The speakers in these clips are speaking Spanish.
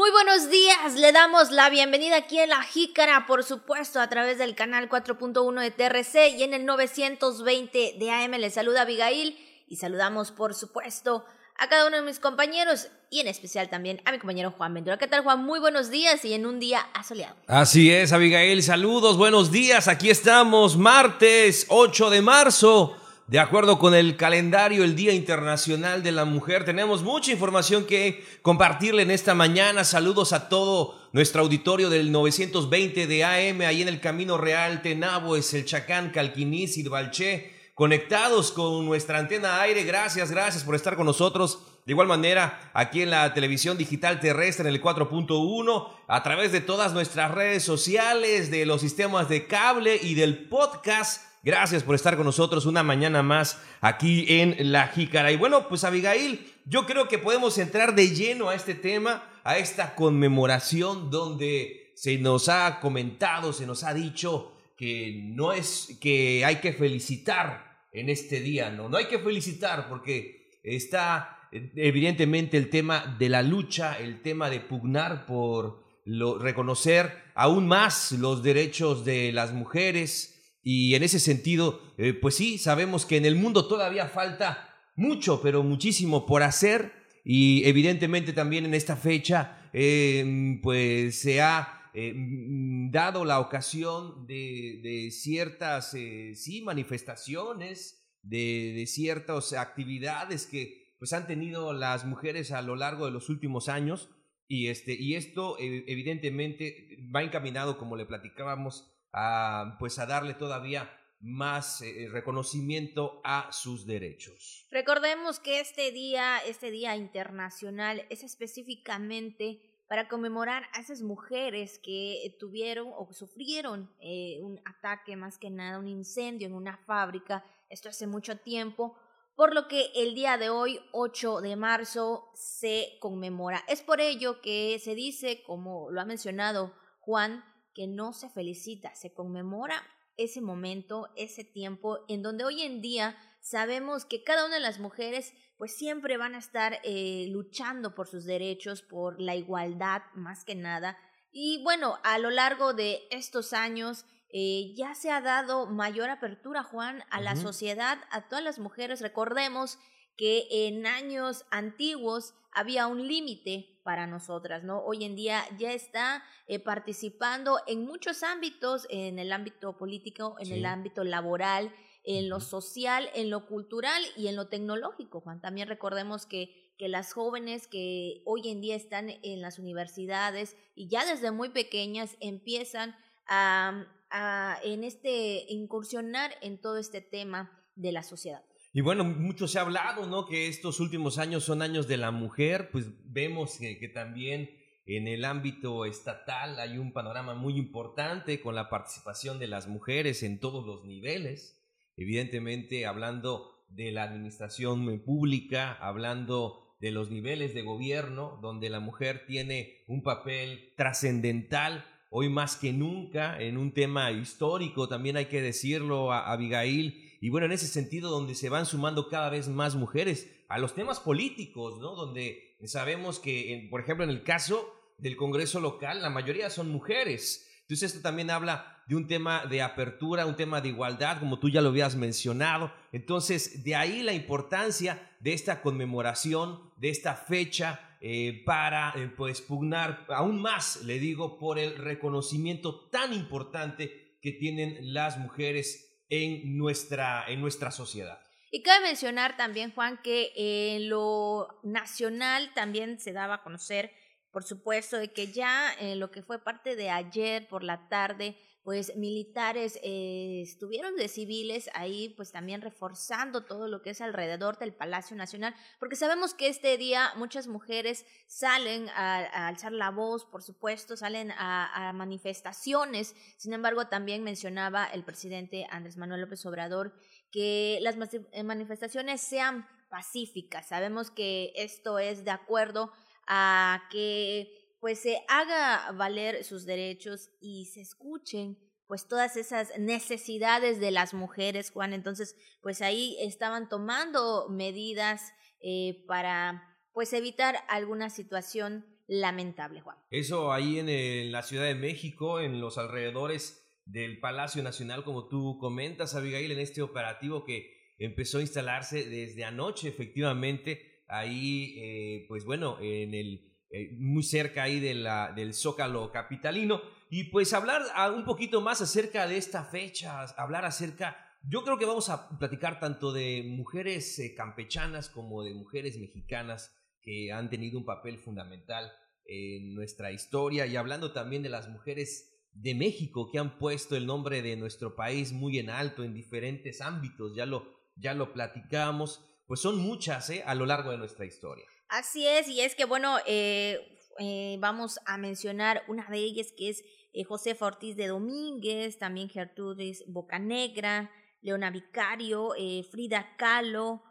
Muy buenos días, le damos la bienvenida aquí en La Jícara, por supuesto, a través del canal 4.1 de TRC y en el 920 de AM. Le saluda Abigail y saludamos, por supuesto, a cada uno de mis compañeros y en especial también a mi compañero Juan Ventura. ¿Qué tal, Juan? Muy buenos días y en un día asoleado. Así es, Abigail, saludos, buenos días. Aquí estamos, martes 8 de marzo. De acuerdo con el calendario, el Día Internacional de la Mujer, tenemos mucha información que compartirle en esta mañana. Saludos a todo nuestro auditorio del 920 de AM, ahí en el Camino Real, Tenabo, es el Chacán, Calquiní, Balché, conectados con nuestra antena aire. Gracias, gracias por estar con nosotros. De igual manera, aquí en la televisión digital terrestre en el 4.1, a través de todas nuestras redes sociales, de los sistemas de cable y del podcast Gracias por estar con nosotros una mañana más aquí en La Jícara. Y bueno, pues Abigail, yo creo que podemos entrar de lleno a este tema, a esta conmemoración donde se nos ha comentado, se nos ha dicho que no es que hay que felicitar en este día, no, no hay que felicitar porque está evidentemente el tema de la lucha, el tema de pugnar por reconocer aún más los derechos de las mujeres, y en ese sentido, eh, pues sí, sabemos que en el mundo todavía falta mucho, pero muchísimo por hacer. Y evidentemente también en esta fecha, em, pues se ha eh, mm, dado la ocasión de, ciertas, eh, sí, manifestaciones, de, de, ciertas actividades que pues han tenido las mujeres a lo largo de los últimos años. Y, este, y esto evidentemente va encaminado, como le platicábamos, a, pues a darle todavía más eh, reconocimiento a sus derechos. Recordemos que este día, este día internacional, es específicamente para conmemorar a esas mujeres que tuvieron o sufrieron eh, un ataque, más que nada un incendio en una fábrica, esto hace mucho tiempo, por lo que el día de hoy, 8 de marzo, se conmemora. Es por ello que se dice, como lo ha mencionado Juan, que no se felicita, se conmemora ese momento, ese tiempo, en donde hoy en día sabemos que cada una de las mujeres pues siempre van a estar eh, luchando por sus derechos, por la igualdad más que nada. Y bueno, a lo largo de estos años eh, ya se ha dado mayor apertura, Juan, a la sociedad, a todas las mujeres. Recordemos que en años antiguos había un límite para nosotras, ¿no? Hoy en día ya está eh, participando en muchos ámbitos, en el ámbito político, en el ámbito laboral, en lo social, en lo cultural y en lo tecnológico, Juan. También recordemos que, que las jóvenes que hoy en día están en las universidades y ya desde muy pequeñas empiezan a, a en este incursionar en todo este tema de la sociedad. Y bueno, mucho se ha hablado, ¿no? Que estos últimos años son años de la mujer, pues vemos que, también en el ámbito estatal hay un panorama muy importante con la participación de las mujeres en todos los niveles, evidentemente hablando de la administración pública, hablando de los niveles de gobierno, donde la mujer tiene un papel trascendental hoy más que nunca en un tema histórico, también hay que decirlo, a Abigail, y bueno, en ese sentido donde se van sumando cada vez más mujeres a los temas políticos, ¿no? Donde sabemos que, por ejemplo, en el caso del Congreso local, la mayoría son mujeres. Entonces esto también habla de un tema de apertura, un tema de igualdad, como tú ya lo habías mencionado. Entonces, de ahí la importancia de esta conmemoración, de esta fecha, eh, para eh, pues pugnar aún más, le digo, por el reconocimiento tan importante que tienen las mujeres en nuestra, en nuestra sociedad. Y cabe mencionar también, Juan, que en lo nacional también se daba a conocer, por supuesto, de que ya en lo que fue parte de ayer por la tarde, pues militares eh, estuvieron de civiles ahí, pues también reforzando todo lo que es alrededor del Palacio Nacional, porque sabemos que este día muchas mujeres salen a, alzar la voz, por supuesto, salen a, manifestaciones. Sin embargo, también mencionaba el presidente Andrés Manuel López Obrador que las eh, manifestaciones sean pacíficas. Sabemos que esto es de acuerdo a que pues se haga valer sus derechos y se escuchen pues todas esas necesidades de las mujeres, Juan. Entonces, pues ahí estaban tomando medidas eh, para pues evitar alguna situación lamentable, Juan. Eso ahí en, la Ciudad de México, en los alrededores del Palacio Nacional, como tú comentas, Abigail, en este operativo que empezó a instalarse desde anoche, efectivamente, ahí, eh, pues bueno, en el eh, muy cerca ahí de la, del Zócalo capitalino. Y pues hablar un poquito más acerca de esta fecha, hablar acerca, yo creo que vamos a platicar tanto de mujeres eh, campechanas como de mujeres mexicanas que han tenido un papel fundamental en nuestra historia y hablando también de las mujeres de México que han puesto el nombre de nuestro país muy en alto en diferentes ámbitos, ya lo, ya lo platicamos, pues son muchas ¿eh? a lo largo de nuestra historia. Así es, y es que bueno, eh, eh, vamos a mencionar una de ellas que es José Ortiz de Domínguez, también Gertrudis Bocanegra, Leona Vicario, Frida Kahlo,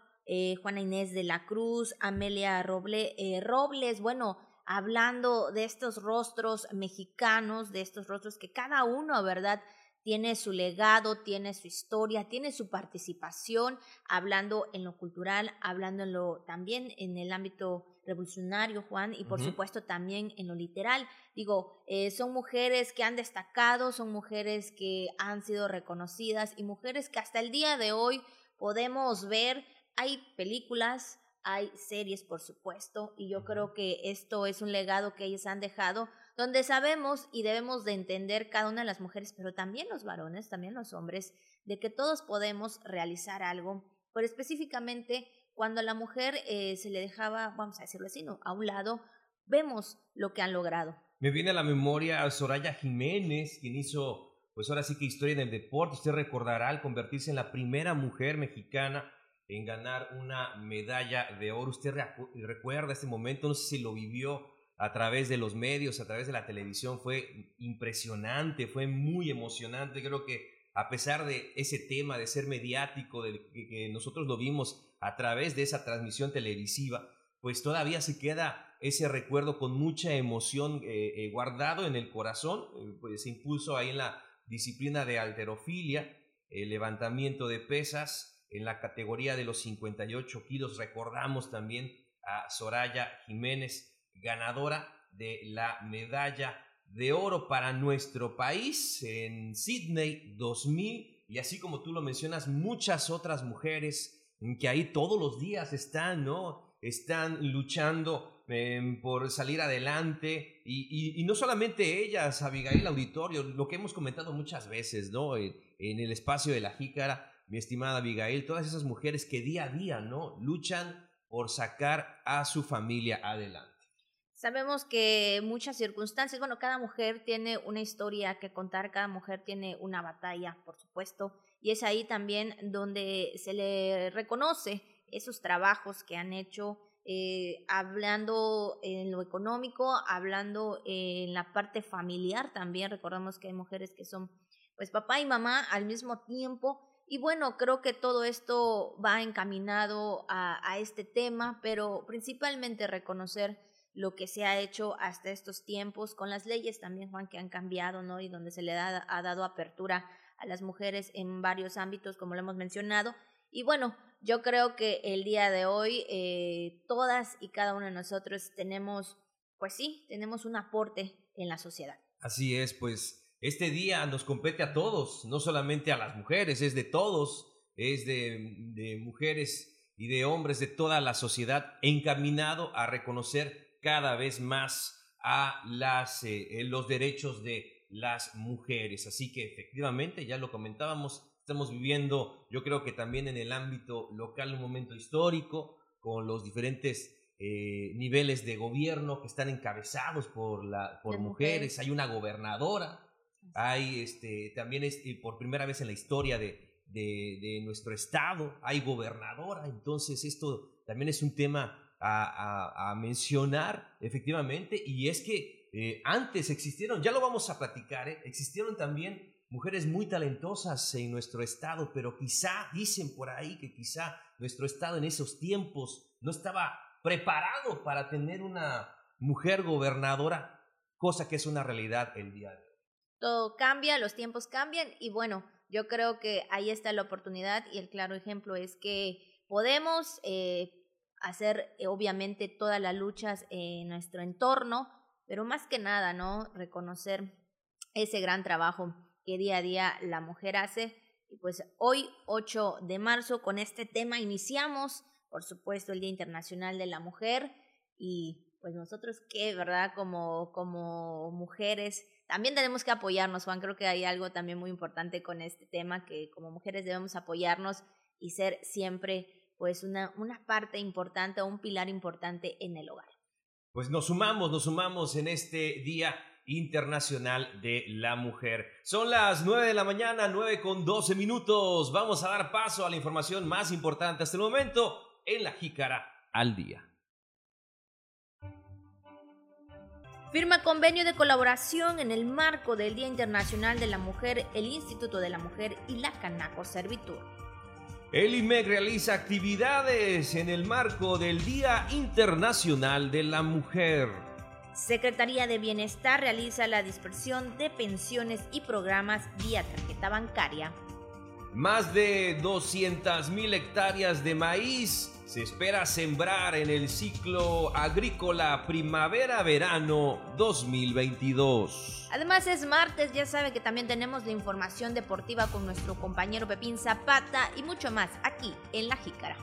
Juana Inés de la Cruz, Amelia Roble, Robles, bueno, hablando de estos rostros mexicanos, de estos rostros que cada uno, ¿verdad? Tiene su legado, tiene su historia, tiene su participación, hablando en lo cultural, hablando en lo también en el ámbito revolucionario, Juan, y por supuesto también en lo literal. Digo, eh, son mujeres que han destacado, son mujeres que han sido reconocidas y mujeres que hasta el día de hoy podemos ver, hay películas, hay series, por supuesto, y yo creo que esto es un legado que ellos han dejado, donde sabemos y debemos de entender cada una de las mujeres, pero también los varones, también los hombres, de que todos podemos realizar algo, pero específicamente cuando a la mujer eh, se le dejaba, vamos a decirlo así, ¿no? a un lado, vemos lo que han logrado. Me viene a la memoria Soraya Jiménez, quien hizo, pues ahora sí que historia en el deporte, usted recordará al convertirse en la primera mujer mexicana en ganar una medalla de oro. Usted recuerda ese momento, no sé si lo vivió a través de los medios, a través de la televisión, fue impresionante, fue muy emocionante. Creo que a pesar de ese tema de ser mediático, de que, nosotros lo vimos a través de esa transmisión televisiva, pues todavía se queda ese recuerdo con mucha emoción eh, eh, guardado en el corazón, eh, pues se impuso ahí en la disciplina de alterofilia, el levantamiento de pesas, en la categoría de los 58 kilos. Recordamos también a Soraya Jiménez, ganadora de la medalla de oro para nuestro país en Sydney 2000. Y así como tú lo mencionas, muchas otras mujeres que ahí todos los días están, ¿no? Están luchando em, por salir adelante. Y, no solamente ellas, Abigail Auditorio, lo que hemos comentado muchas veces, ¿no? En, en el espacio de la jícara, mi estimada Abigail, todas esas mujeres que día a día, ¿no? Luchan por sacar a su familia adelante. Sabemos que muchas circunstancias, bueno, cada mujer tiene una historia que contar, cada mujer tiene una batalla, por supuesto, y es ahí también donde se le reconoce esos trabajos que han hecho, eh, hablando en lo económico, hablando en la parte familiar también, recordamos que hay mujeres que son pues papá y mamá al mismo tiempo y bueno, creo que todo esto va encaminado a, este tema, pero principalmente reconocer lo que se ha hecho hasta estos tiempos, con las leyes también, Juan, que han cambiado, ¿no? Y donde se le ha dado apertura a las mujeres en varios ámbitos, como lo hemos mencionado. Y bueno, yo creo que el día de hoy eh, todas y cada uno de nosotros tenemos, pues sí, tenemos un aporte en la sociedad. Así es, pues este día nos compete a todos, no solamente a las mujeres, es de todos, es de, mujeres y de hombres de toda la sociedad, encaminado a reconocer cada vez más a las, eh, los derechos de las mujeres. Así que efectivamente, ya lo comentábamos, estamos viviendo, yo creo que también en el ámbito local, un momento histórico con los diferentes eh, niveles de gobierno que están encabezados por, la, por mujeres. Hay una gobernadora hay este, también este, por primera vez en la historia de, de, nuestro estado, hay gobernadora, entonces esto también es un tema a, a, mencionar efectivamente y es que eh, antes existieron, ya lo vamos a platicar, ¿eh? existieron también mujeres muy talentosas en nuestro estado, pero quizá, dicen por ahí que quizá nuestro estado en esos tiempos no estaba preparado para tener una mujer gobernadora, cosa que es una realidad el día de hoy todo cambia, los tiempos cambian y bueno, yo creo que ahí está la oportunidad y el claro ejemplo es que podemos eh, hacer eh, obviamente todas las luchas en nuestro entorno, pero más que nada, ¿no? Reconocer ese gran trabajo que día a día la mujer hace. Y pues hoy, 8 de marzo, con este tema iniciamos, por supuesto, el Día Internacional de la Mujer y pues nosotros que, ¿verdad? Como, como mujeres, también tenemos que apoyarnos, Juan. Creo que hay algo también muy importante con este tema, que como mujeres debemos apoyarnos y ser siempre pues una, una parte importante o un pilar importante en el hogar. Pues nos sumamos, nos sumamos en este Día Internacional de la Mujer. Son las 9 de la mañana, 9 con 12 minutos. Vamos a dar paso a la información más importante hasta el momento en la Jícara al día. Firma convenio de colaboración en el marco del Día Internacional de la Mujer, el Instituto de la Mujer y la Canaco Servitur. El IMEC realiza actividades en el marco del Día Internacional de la Mujer. Secretaría de Bienestar realiza la dispersión de pensiones y programas vía tarjeta bancaria. Más de mil hectáreas de maíz se espera sembrar en el ciclo agrícola primavera-verano 2022. Además es martes, ya sabe que también tenemos la información deportiva con nuestro compañero Pepín Zapata y mucho más aquí en La Jícara.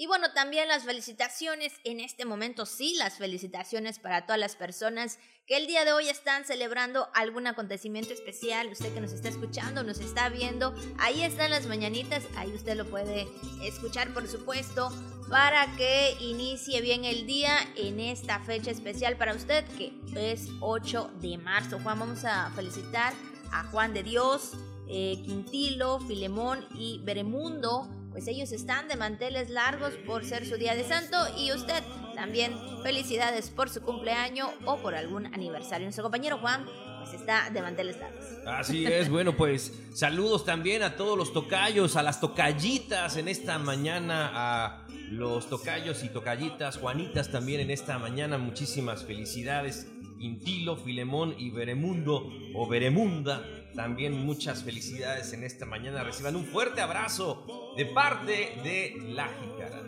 Y bueno, también las felicitaciones, en este momento sí, las felicitaciones para todas las personas que el día de hoy están celebrando algún acontecimiento especial. Usted que nos está escuchando, nos está viendo, ahí están las mañanitas, ahí usted lo puede escuchar por supuesto, para que inicie bien el día en esta fecha especial para usted, que es 8 de marzo. Juan, vamos a felicitar a Juan de Dios, eh, Quintilo, Filemón y Beremundo pues ellos están de manteles largos por ser su día de santo y usted también felicidades por su cumpleaños o por algún aniversario. Nuestro compañero Juan pues está de manteles largos. Así es, bueno, pues saludos también a todos los tocayos, a las tocallitas en esta mañana, a los tocayos y tocallitas, Juanitas también en esta mañana, muchísimas felicidades. Intilo, Filemón y Beremundo o Beremunda también muchas felicidades en esta mañana. Reciban un fuerte abrazo de parte de La Jícara.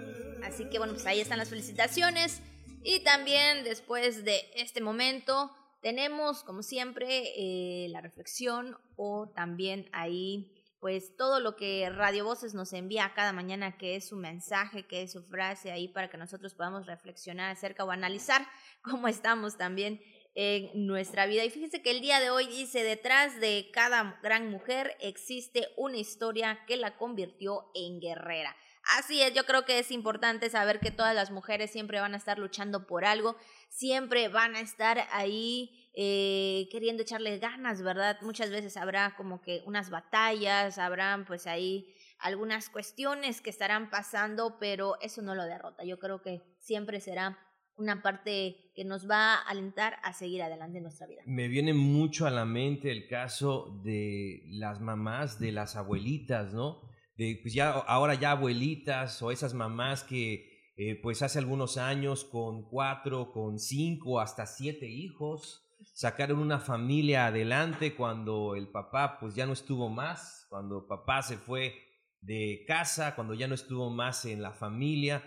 Así que bueno, pues ahí están las felicitaciones. Y también después de este momento tenemos, como siempre, eh, la reflexión o también ahí pues todo lo que Radio Voces nos envía cada mañana, que es su mensaje, que es su frase ahí para que nosotros podamos reflexionar acerca o analizar cómo estamos también en nuestra vida. Y fíjense que el día de hoy dice, detrás de cada gran mujer existe una historia que la convirtió en guerrera. Así es, yo creo que es importante saber que todas las mujeres siempre van a estar luchando por algo, siempre van a estar ahí eh, queriendo echarle ganas, ¿verdad? Muchas veces habrá como que unas batallas, habrán pues ahí algunas cuestiones que estarán pasando, pero eso no lo derrota. Yo creo que siempre será una parte que nos va a alentar a seguir adelante en nuestra vida. Me viene mucho a la mente el caso de las mamás, de las abuelitas, ¿no? De, pues ya, ahora ya abuelitas o esas mamás que eh, pues hace algunos años con cuatro, con cinco, hasta siete hijos, sacaron una familia adelante cuando el papá pues ya no estuvo más, cuando papá se fue de casa, cuando ya no estuvo más en la familia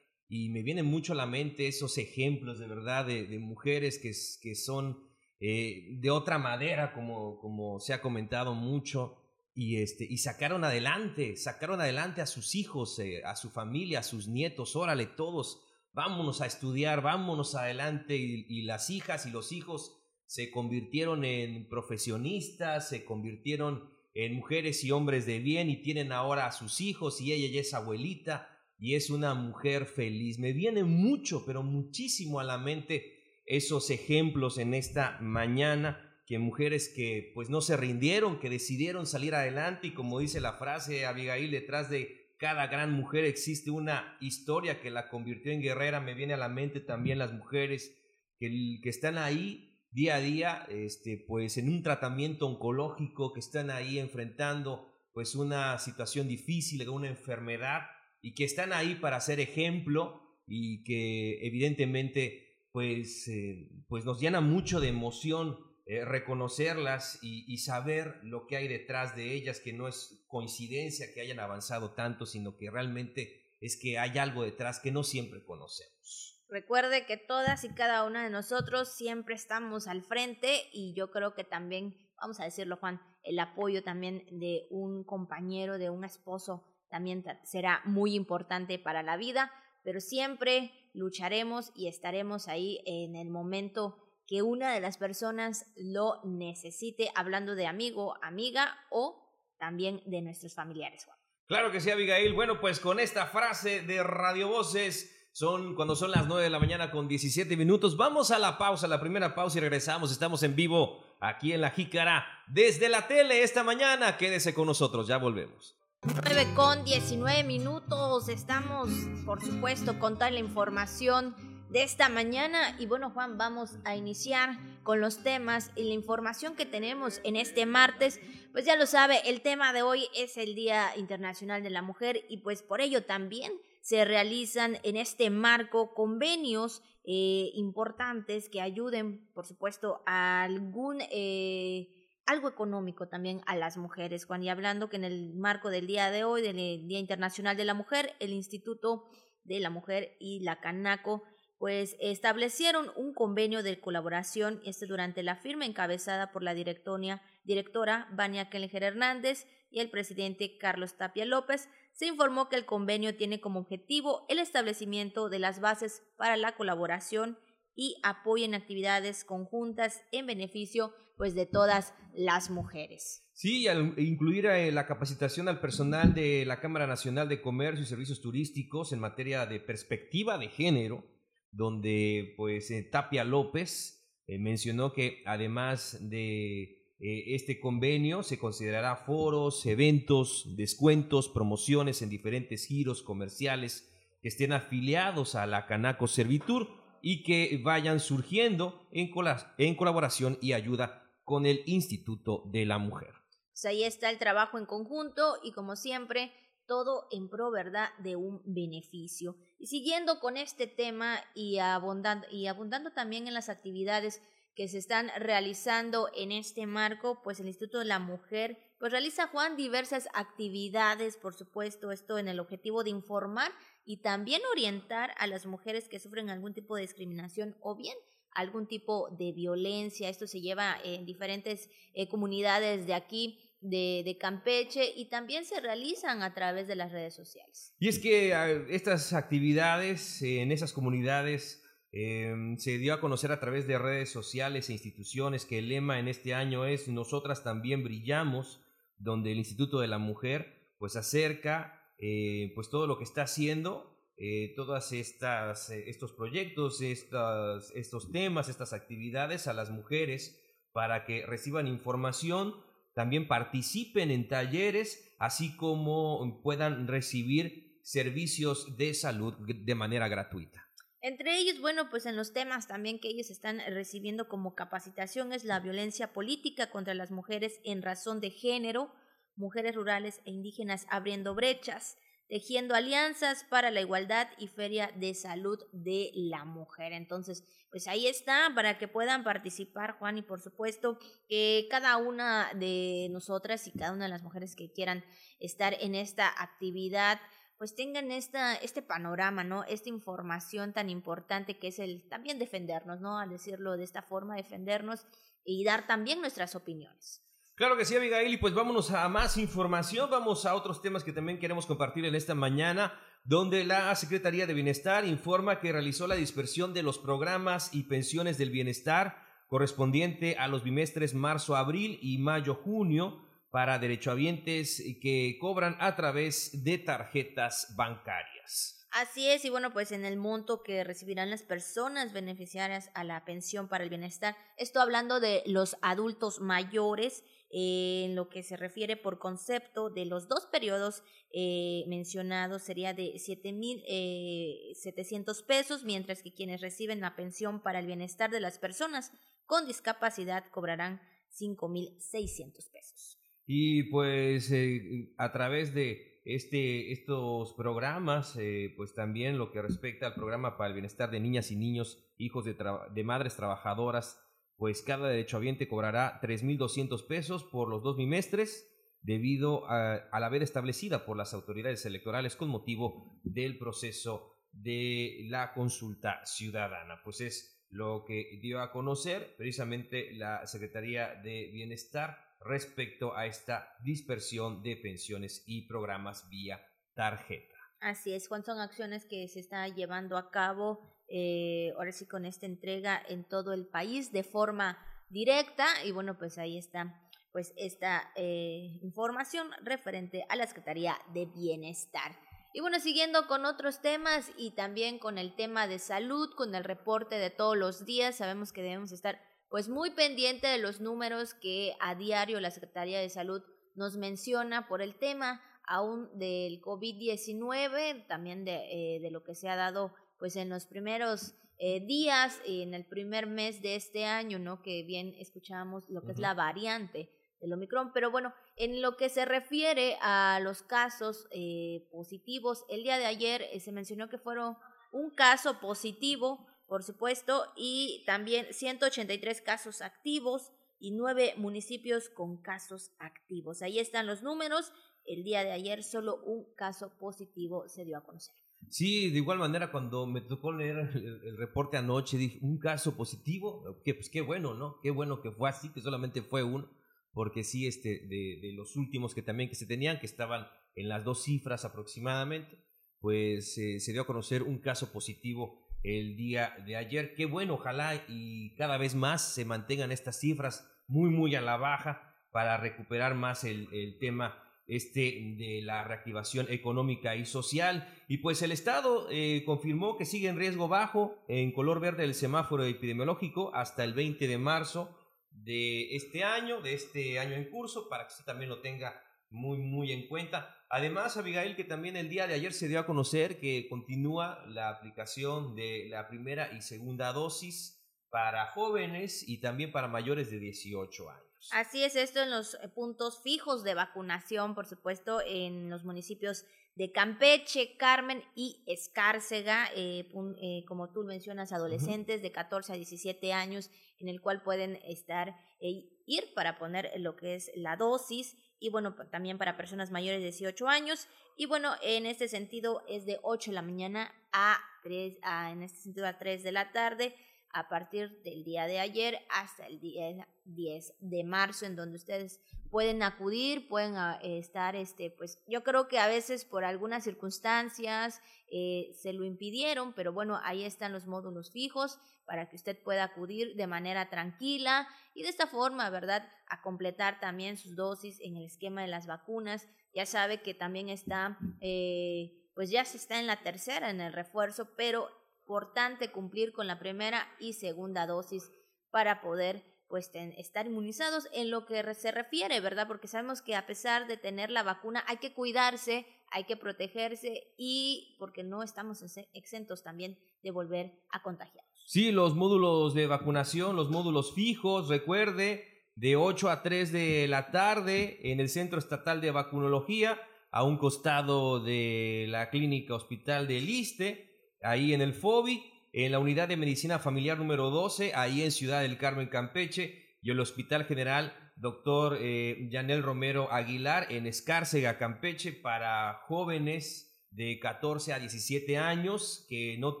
y me vienen mucho a la mente esos ejemplos de verdad de, mujeres que, que son eh, de otra madera, como, como se ha comentado mucho, y, este, y sacaron adelante, sacaron adelante a sus hijos, eh, a su familia, a sus nietos, órale todos, vámonos a estudiar, vámonos adelante, y, y las hijas y los hijos se convirtieron en profesionistas, se convirtieron en mujeres y hombres de bien y tienen ahora a sus hijos y ella ya es abuelita y es una mujer feliz. Me viene mucho, pero muchísimo a la mente esos ejemplos en esta mañana que mujeres que pues no se rindieron, que decidieron salir adelante y como dice la frase Abigail, detrás de cada gran mujer existe una historia que la convirtió en guerrera. Me viene a la mente también las mujeres que, que están ahí día a día, este, pues en un tratamiento oncológico, que están ahí enfrentando pues una situación difícil, una enfermedad y que están ahí para ser ejemplo y que evidentemente pues, eh, pues nos llena mucho de emoción eh, reconocerlas y, saber lo que hay detrás de ellas, que no es coincidencia que hayan avanzado tanto, sino que realmente es que hay algo detrás que no siempre conocemos. Recuerde que todas y cada una de nosotros siempre estamos al frente y yo creo que también, vamos a decirlo Juan, el apoyo también de un compañero, de un esposo, también será muy importante para la vida, pero siempre lucharemos y estaremos ahí en el momento que una de las personas lo necesite, hablando de amigo, amiga o también de nuestros familiares. Claro que sí, Abigail. Bueno, pues con esta frase de Radio Voces, son cuando son las 9 de la mañana con 17 minutos. Vamos a la pausa, la primera pausa y regresamos. Estamos en vivo aquí en La Jícara desde la tele esta mañana. Quédese con nosotros, ya volvemos. 9 con 19 minutos. Estamos, por supuesto, con toda la información de esta mañana. Y bueno, Juan, vamos a iniciar con los temas y la información que tenemos en este martes. Pues ya lo sabe, el tema de hoy es el Día Internacional de la Mujer y pues por ello también se realizan en este marco convenios eh, importantes que ayuden, por supuesto, a algún... Eh, algo económico también a las mujeres, Juan. Y hablando que en el marco del día de hoy, del Día Internacional de la Mujer, el Instituto de la Mujer y la Canaco pues establecieron un convenio de colaboración este durante la firma encabezada por la directora, Vania Kelleher Hernández y el presidente Carlos Tapia López, se informó que el convenio tiene como objetivo el establecimiento de las bases para la colaboración y apoyo en actividades conjuntas en beneficio pues de todas las mujeres. Sí, al incluir eh, la capacitación al personal de la Cámara Nacional de Comercio y Servicios Turísticos en materia de perspectiva de género, donde pues eh, Tapia López eh, mencionó que además de este convenio se considerará foros, eventos, descuentos, promociones en diferentes giros comerciales que estén afiliados a la Canaco Servitur y que vayan surgiendo en, en colaboración y ayuda con el Instituto de la Mujer. Pues ahí está el trabajo en conjunto y como siempre todo en pro, ¿verdad?, de un beneficio. Y siguiendo con este tema y abundando, y abundando también en las actividades que se están realizando en este marco, pues el Instituto de la Mujer, pues realiza Juan diversas actividades, por supuesto, esto en el objetivo de informar y también orientar a las mujeres que sufren algún tipo de discriminación o bien algún tipo de violencia. Esto se lleva en diferentes eh, comunidades de aquí de, Campeche y también se realizan a través de las redes sociales. Y es que estas actividades en esas comunidades em, se dio a conocer a través de redes sociales e instituciones que el lema en este año es Nosotras también brillamos, donde el Instituto de la Mujer pues acerca eh, pues todo lo que está haciendo eh, todos estas eh, estos proyectos, estas, estos temas, estas actividades a las mujeres para que reciban información también participen en talleres, así como puedan recibir servicios de salud de manera gratuita. Entre ellos, bueno, pues en los temas también que ellos están recibiendo como capacitación es la violencia política contra las mujeres en razón de género, mujeres rurales e indígenas abriendo brechas, tejiendo alianzas para la igualdad y feria de salud de la mujer. Entonces, pues ahí está para que puedan participar, Juan, y por supuesto que cada una de nosotras y cada una de las mujeres que quieran estar en esta actividad, pues tengan esta, este panorama, ¿no? Esta información tan importante que es el también defendernos, ¿no? Al decirlo de esta forma, defendernos y dar también nuestras opiniones. Claro que sí, Abigail, y pues vámonos a más información, vamos a otros temas que también queremos compartir en esta mañana, donde la Secretaría de Bienestar informa que realizó la dispersión de los programas y pensiones del bienestar correspondiente a los bimestres marzo-abril y mayo-junio para derechohabientes que cobran a través de tarjetas bancarias. Así es, y bueno, pues en el monto que recibirán las personas beneficiarias a la pensión para el bienestar, esto hablando de los adultos mayores, en lo que se refiere por concepto de los dos periodos eh, mencionados sería de 7.700 eh, pesos, mientras que quienes reciben la pensión para el bienestar de las personas con discapacidad cobrarán 5.600 pesos. Y pues eh, a través de este, estos programas, pues también lo que respecta al programa para el bienestar de niñas y niños, hijos de, de madres trabajadoras, pues cada derechohabiente cobrará 3.200 pesos por los dos bimestres debido a, a la veda establecida por las autoridades electorales con motivo del proceso de la consulta ciudadana. Pues es lo que dio a conocer precisamente la Secretaría de Bienestar respecto a esta dispersión de pensiones y programas vía tarjeta. Así es, Juan, son acciones que se está llevando a cabo eh, ahora sí con esta entrega en todo el país de forma directa y bueno, pues ahí está pues esta eh, información referente a la Secretaría de Bienestar. Y bueno, siguiendo con otros temas y también con el tema de salud, con el reporte de todos los días, sabemos que debemos estar pues muy pendiente de los números que a diario la Secretaría de Salud nos menciona por el tema aún del COVID-19, también de, eh, de, lo que se ha dado pues en los primeros eh, días y en el primer mes de este año, ¿no? Que bien escuchábamos lo que es la variante del Omicron, pero bueno, en lo que se refiere a los casos eh, positivos, el día de ayer se mencionó que fueron un caso positivo por supuesto, y también 183 casos activos y nueve municipios con casos activos. Ahí están los números. El día de ayer solo un caso positivo se dio a conocer. Sí, de igual manera cuando me tocó leer el, reporte anoche dije, un caso positivo, que pues qué bueno, ¿no? Qué bueno que fue así, que solamente fue uno, porque sí, este, de, los últimos que también que se tenían, que estaban en las dos cifras aproximadamente, pues eh, se dio a conocer un caso positivo el día de ayer. Qué bueno, ojalá y cada vez más se mantengan estas cifras muy, muy a la baja para recuperar más el, el tema este de la reactivación económica y social. Y pues el Estado eh, confirmó que sigue en riesgo bajo en color verde el semáforo epidemiológico hasta el 20 de marzo de este año, de este año en curso, para que usted también lo tenga muy, muy en cuenta. Además, Abigail, que también el día de ayer se dio a conocer que continúa la aplicación de la primera y segunda dosis para jóvenes y también para mayores de 18 años. Así es, esto en los eh, puntos fijos de vacunación, por supuesto, en los municipios de Campeche, Carmen y Escárcega, eh, eh, como tú mencionas, adolescentes de 14 a 17 años, en el cual pueden estar, ir para poner lo que es la dosis y bueno, también para personas mayores de 18 años. Y bueno, en este sentido es de 8 de la mañana a 3, a, en este sentido a 3 de la tarde, a partir del día de ayer hasta el día 10 de marzo, en donde ustedes pueden acudir, pueden ah, estar, este, pues yo creo que a veces por algunas circunstancias eh, se lo impidieron, pero bueno, ahí están los módulos fijos para que usted pueda acudir de manera tranquila y de esta forma, ¿verdad?, a completar también sus dosis en el esquema de las vacunas. Ya sabe que también está, eh, pues ya se está en la tercera, en el refuerzo, pero importante cumplir con la primera y segunda dosis para poder pues estar inmunizados en lo que se refiere, ¿verdad? Porque sabemos que a pesar de tener la vacuna hay que cuidarse, hay que protegerse y porque no estamos exentos también de volver a contagiarnos. Sí, los módulos de vacunación, los módulos fijos, recuerde, de 8 a 3 de la tarde en el Centro Estatal de Vacunología, a un costado de la Clínica Hospital del Liste, ahí en el FOBI en la unidad de medicina familiar número 12, ahí en Ciudad del Carmen, Campeche, y el Hospital General Doctor eh, Yanel Romero Aguilar en Escárcega, Campeche, para jóvenes de 14 a 17 años que no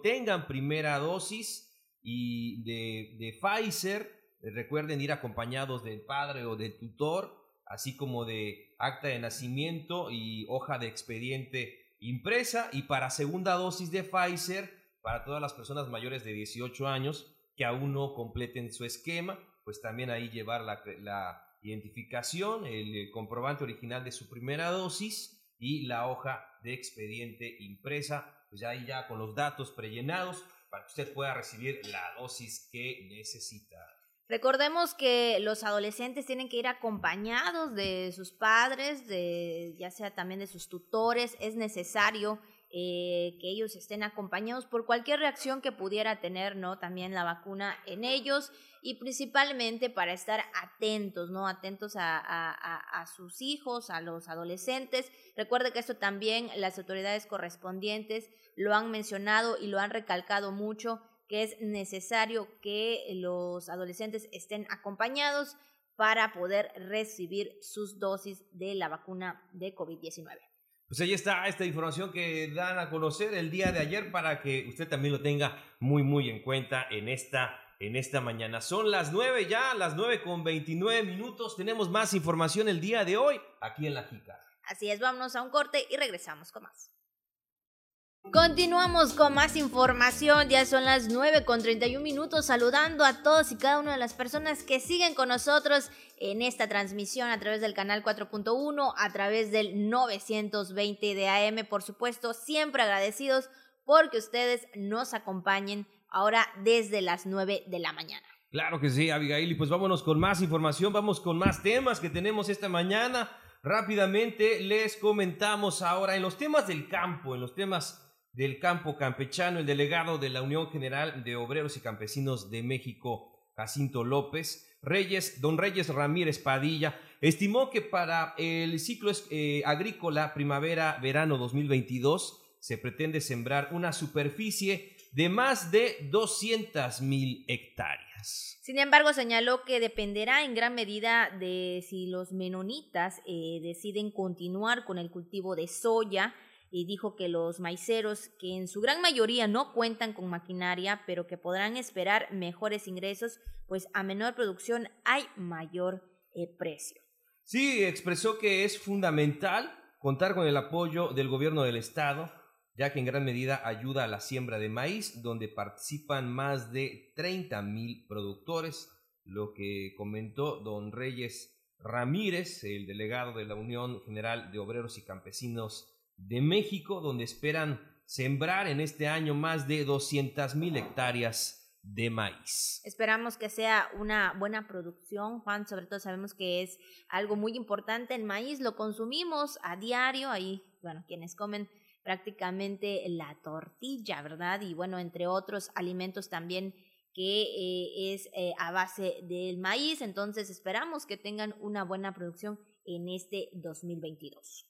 tengan primera dosis y de, de Pfizer. Recuerden ir acompañados del padre o del tutor, así como de acta de nacimiento y hoja de expediente impresa. Y para segunda dosis de Pfizer, para todas las personas mayores de 18 años que aún no completen su esquema, pues también ahí llevar la, identificación, el, comprobante original de su primera dosis y la hoja de expediente impresa, pues ahí ya con los datos prellenados para que usted pueda recibir la dosis que necesita. Recordemos que los adolescentes tienen que ir acompañados de sus padres, de ya sea también de sus tutores, es necesario eh, que ellos estén acompañados por cualquier reacción que pudiera tener, ¿no? También la vacuna en ellos y principalmente para estar atentos, ¿no? Atentos a, a, sus hijos, a los adolescentes. Recuerde que esto también las autoridades correspondientes lo han mencionado y lo han recalcado mucho, que es necesario que los adolescentes estén acompañados para poder recibir sus dosis de la vacuna de COVID-19. Pues ahí está esta información que dan a conocer el día de ayer para que usted también lo tenga muy, muy en cuenta en esta, en esta mañana. Son las nueve ya, las nueve con veintinueve minutos. Tenemos más información el día de hoy aquí en La Jica. Así es, vámonos a un corte y regresamos con más. Continuamos con más información, ya son las 9 con 31 minutos, saludando a todos y cada una de las personas que siguen con nosotros en esta transmisión a través del canal 4.1, a través del 920 de AM, por supuesto, siempre agradecidos porque ustedes nos acompañen ahora desde las 9 de la mañana. Claro que sí, Abigail, y pues vámonos con más información, vamos con más temas que tenemos esta mañana. Rápidamente les comentamos ahora en los temas del campo, en los temas del campo campechano, el delegado de la Unión General de Obreros y Campesinos de México, Jacinto López, Reyes, don Reyes Ramírez Padilla, estimó que para el ciclo eh, agrícola primavera-verano 2022 se pretende sembrar una superficie de más de 200 mil hectáreas. Sin embargo, señaló que dependerá en gran medida de si los menonitas eh, deciden continuar con el cultivo de soya, y dijo que los maiceros, que en su gran mayoría no cuentan con maquinaria, pero que podrán esperar mejores ingresos, pues a menor producción hay mayor eh, precio. Sí, expresó que es fundamental contar con el apoyo del gobierno del estado, ya que en gran medida ayuda a la siembra de maíz, donde participan más de 30 mil productores, lo que comentó don Reyes Ramírez, el delegado de la Unión General de Obreros y Campesinos de México, donde esperan sembrar en este año más de 200 mil hectáreas de maíz. Esperamos que sea una buena producción, Juan, sobre todo sabemos que es algo muy importante, el maíz lo consumimos a diario, ahí, bueno, quienes comen prácticamente la tortilla, ¿verdad? Y bueno, entre otros alimentos también que eh, es eh, a base del maíz, entonces esperamos que tengan una buena producción en este 2022.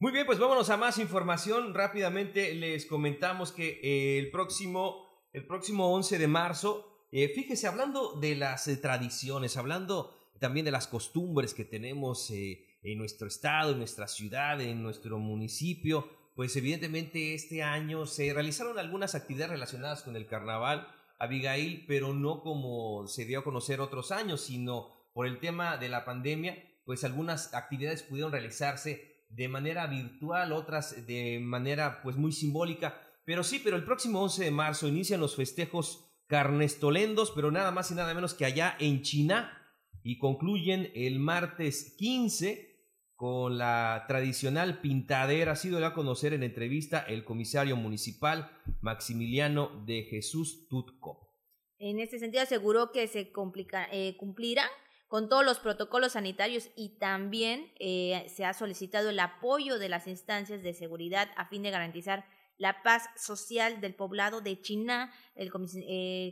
Muy bien, pues vámonos a más información. Rápidamente les comentamos que eh, el, próximo, el próximo 11 de marzo, eh, fíjese, hablando de las eh, tradiciones, hablando también de las costumbres que tenemos en nuestro estado, en nuestra ciudad, en nuestro municipio, pues evidentemente este año se realizaron algunas actividades relacionadas con el carnaval, Abigail, pero no como se dio a conocer otros años, sino por el tema de la pandemia, pues algunas actividades pudieron realizarse de manera virtual, otras de manera pues muy simbólica. Pero sí, pero el próximo 11 de marzo inician los festejos carnestolendos, pero nada más y nada menos que allá en China y concluyen el martes 15 con la tradicional pintadera. Ha sido a conocer en entrevista el comisario municipal Maximiliano de Jesús Tutco. En este sentido aseguró que se eh, cumplirán con todos los protocolos sanitarios y también eh, se ha solicitado el apoyo de las instancias de seguridad a fin de garantizar la paz social del poblado de China. El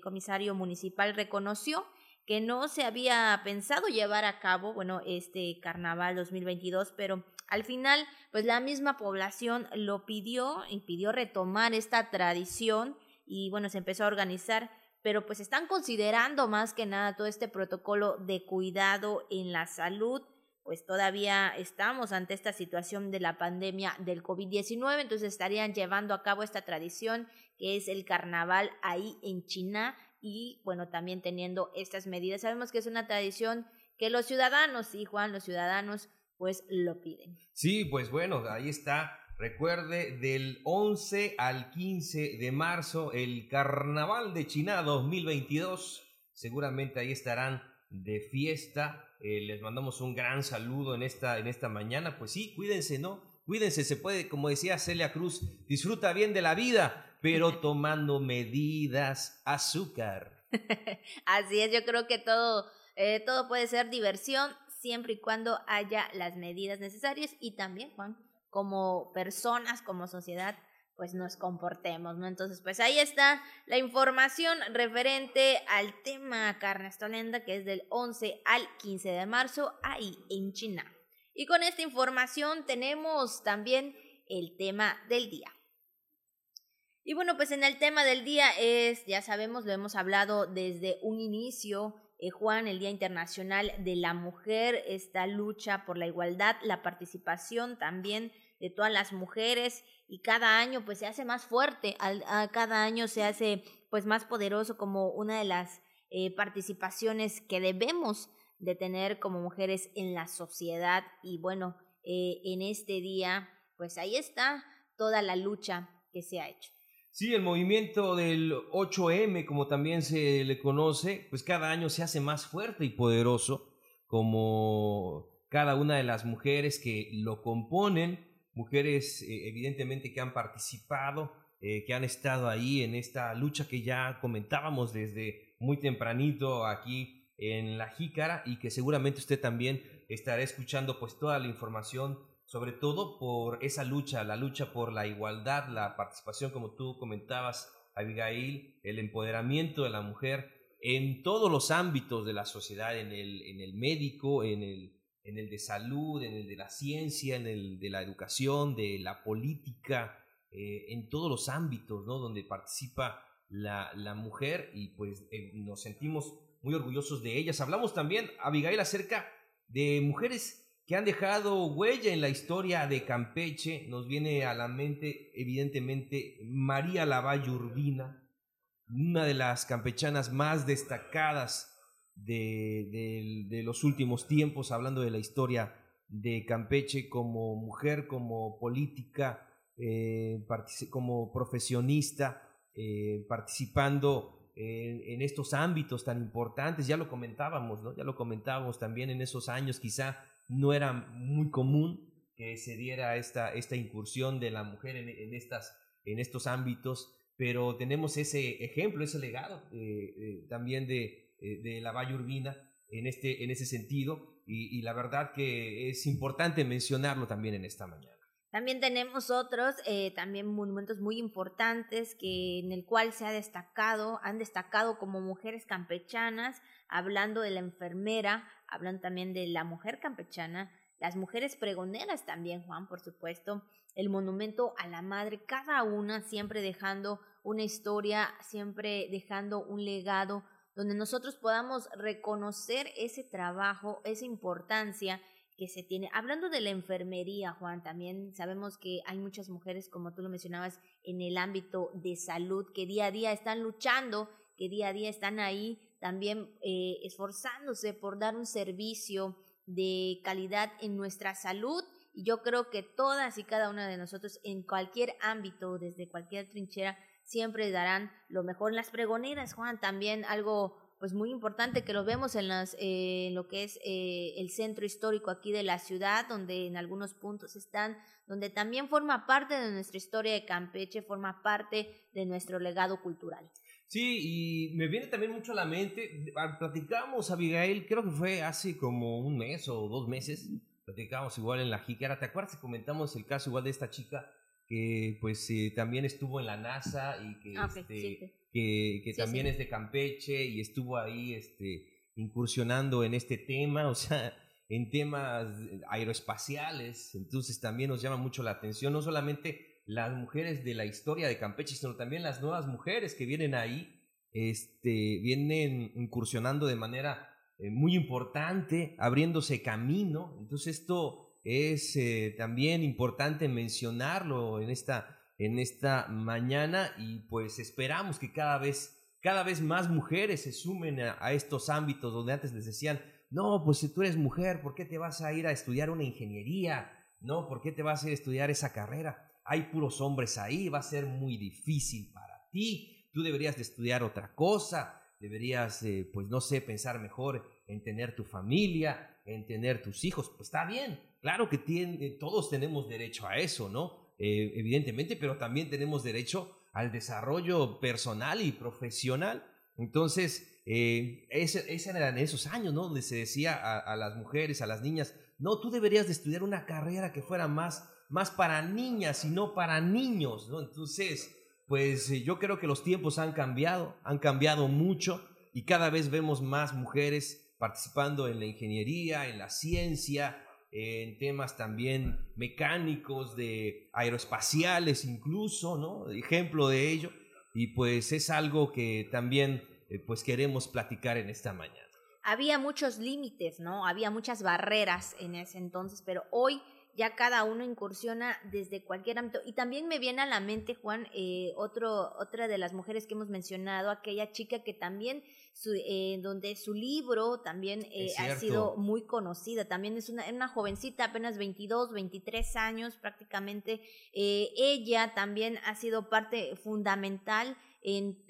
comisario municipal reconoció que no se había pensado llevar a cabo, bueno, este carnaval 2022, pero al final, pues la misma población lo pidió y pidió retomar esta tradición y bueno, se empezó a organizar pero pues están considerando más que nada todo este protocolo de cuidado en la salud, pues todavía estamos ante esta situación de la pandemia del COVID-19, entonces estarían llevando a cabo esta tradición que es el carnaval ahí en China y bueno, también teniendo estas medidas. Sabemos que es una tradición que los ciudadanos, sí, Juan, los ciudadanos pues lo piden. Sí, pues bueno, ahí está Recuerde, del 11 al 15 de marzo, el Carnaval de China 2022. Seguramente ahí estarán de fiesta. Eh, les mandamos un gran saludo en esta, en esta mañana. Pues sí, cuídense, ¿no? Cuídense, se puede, como decía Celia Cruz, disfruta bien de la vida, pero tomando medidas, azúcar. Así es, yo creo que todo, eh, todo puede ser diversión siempre y cuando haya las medidas necesarias y también, Juan, como personas, como sociedad, pues nos comportemos, ¿no? Entonces, pues ahí está la información referente al tema Carnestolenda, que es del 11 al 15 de marzo, ahí en China. Y con esta información tenemos también el tema del día. Y bueno, pues en el tema del día es, ya sabemos, lo hemos hablado desde un inicio, eh, Juan, el Día Internacional de la Mujer, esta lucha por la igualdad, la participación también de todas las mujeres y cada año pues se hace más fuerte, cada año se hace pues más poderoso como una de las eh, participaciones que debemos de tener como mujeres en la sociedad y bueno, eh, en este día pues ahí está toda la lucha que se ha hecho. Sí, el movimiento del 8M, como también se le conoce, pues cada año se hace más fuerte y poderoso, como cada una de las mujeres que lo componen, mujeres eh, evidentemente que han participado, eh, que han estado ahí en esta lucha que ya comentábamos desde muy tempranito aquí en la jícara y que seguramente usted también estará escuchando pues toda la información sobre todo por esa lucha, la lucha por la igualdad, la participación, como tú comentabas, Abigail, el empoderamiento de la mujer en todos los ámbitos de la sociedad, en el, en el médico, en el, en el de salud, en el de la ciencia, en el de la educación, de la política, eh, en todos los ámbitos ¿no? donde participa la, la mujer y pues eh, nos sentimos muy orgullosos de ellas. Hablamos también, Abigail, acerca de mujeres que han dejado huella en la historia de Campeche. Nos viene a la mente, evidentemente, María Lavalle Urbina, una de las campechanas más destacadas de, los últimos tiempos, hablando de la historia de Campeche como mujer, como política, eh, como profesionista, eh, participando en, en, estos ámbitos tan importantes. Ya lo comentábamos, ¿no? Ya lo comentábamos también en esos años, quizá no era muy común que se diera esta, esta incursión de la mujer en, estas, en estos ámbitos, pero tenemos ese ejemplo, ese legado eh, eh, también de, eh, de, la Valle Urbina en, este, en ese sentido, y, la verdad que es importante mencionarlo también en esta mañana. También tenemos otros, también monumentos muy importantes que en el cual se ha destacado, han destacado como mujeres campechanas, hablando de la enfermera hablan también de la mujer campechana, las mujeres pregoneras también, Juan, por supuesto, el monumento a la madre, cada una siempre dejando una historia, siempre dejando un legado donde nosotros podamos reconocer ese trabajo, esa importancia que se tiene. Hablando de la enfermería, Juan, también sabemos que hay muchas mujeres, como tú lo mencionabas, en el ámbito de salud, que día a día están luchando, que día a día están ahí también eh, esforzándose por dar un servicio de calidad en nuestra salud. Y yo creo que todas y cada una de nosotros en cualquier ámbito, desde cualquier trinchera, siempre darán lo mejor. Las pregoneras, Juan, también algo pues muy importante que lo vemos en, las, eh, lo que es eh, el centro histórico aquí de la ciudad, donde en algunos puntos están, donde también forma parte de nuestra historia de Campeche, forma parte de nuestro legado cultural. Sí, y me viene también mucho a la mente, platicamos, Abigail, creo que fue hace como un mes o dos meses, platicamos igual en la jícara, ¿te acuerdas que comentamos el caso igual de esta chica que pues eh, también estuvo en la NASA y que, ah, este, que, que también es de Campeche y estuvo ahí este, incursionando en este tema, o sea, en temas aeroespaciales, entonces también nos llama mucho la atención, no solamente las mujeres de la historia de Campeche, sino también las nuevas mujeres que vienen ahí, este, vienen incursionando de manera eh, muy importante, abriéndose camino. Entonces esto es eh, también importante mencionarlo en esta, en esta mañana y pues esperamos que cada vez, cada vez más mujeres se sumen a, estos ámbitos donde antes les decían, no, pues si tú eres mujer, ¿por qué te vas a ir a estudiar una ingeniería? No, ¿por qué te vas a ir a estudiar esa carrera? hay puros hombres ahí, va a ser muy difícil para ti, tú deberías de estudiar otra cosa, deberías, pues no sé, pensar mejor en tener tu familia, en tener tus hijos, pues está bien, claro que tiene, todos tenemos derecho a eso, ¿no? Eh, evidentemente, pero también tenemos derecho al desarrollo personal y profesional. Entonces, eh, ese, eran esos años, ¿no? Donde se decía a, a las mujeres, a las niñas, no, tú deberías de estudiar una carrera que fuera más más para niñas y no para niños, ¿no? Entonces, pues eh, yo creo que los tiempos han cambiado, han cambiado mucho y cada vez vemos más mujeres participando en la ingeniería, en la ciencia, en temas también mecánicos, de aeroespaciales incluso, ¿no? Ejemplo de ello. Y pues es algo que también eh, pues queremos platicar en esta mañana. había muchos límites, ¿no? Había muchas barreras en ese entonces, pero hoy ya cada uno incursiona desde cualquier ámbito. Y también me viene a la mente, Juan, eh, otro, otra de las mujeres que hemos mencionado, aquella chica que también, su, eh, donde su libro también eh, ha sido muy conocida, también es una, una jovencita, apenas 22, 23 años prácticamente. ella también ha sido parte fundamental en,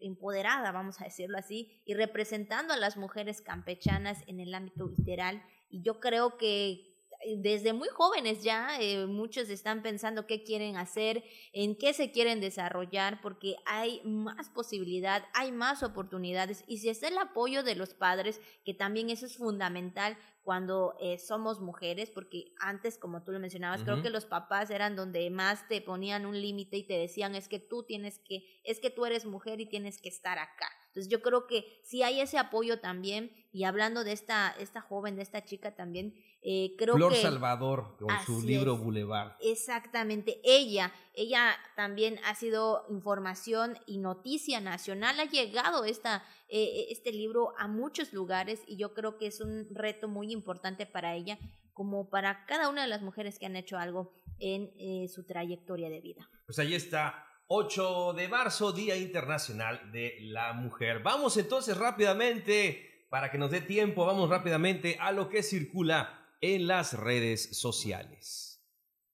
empoderada, vamos a decirlo así, y representando a las mujeres campechanas en el ámbito literal. Y yo creo que eh, desde muy jóvenes ya eh, muchos están pensando qué quieren hacer, en qué se quieren desarrollar, porque hay más posibilidad, hay más oportunidades y si está el apoyo de los padres, que también eso es fundamental cuando eh, somos mujeres, porque antes, como tú lo mencionabas, creo que los papás eran donde más te ponían un límite y te decían es que tú tienes que, es que tú eres mujer y tienes que estar acá. Entonces yo creo que si hay ese apoyo también, y hablando de esta, esta joven, de esta chica también, eh, creo Flor que... Salvador, con su libro Boulevard. Exactamente, ella, ella también ha sido información y noticia nacional, ha llegado esta, eh, este libro a muchos lugares y yo creo que es un reto muy importante para ella, como para cada una de las mujeres que han hecho algo en eh, su trayectoria de vida. Pues ahí está 8 de marzo, Día Internacional de la Mujer. Vamos entonces rápidamente, para que nos dé tiempo, vamos rápidamente a lo que circula en las redes sociales.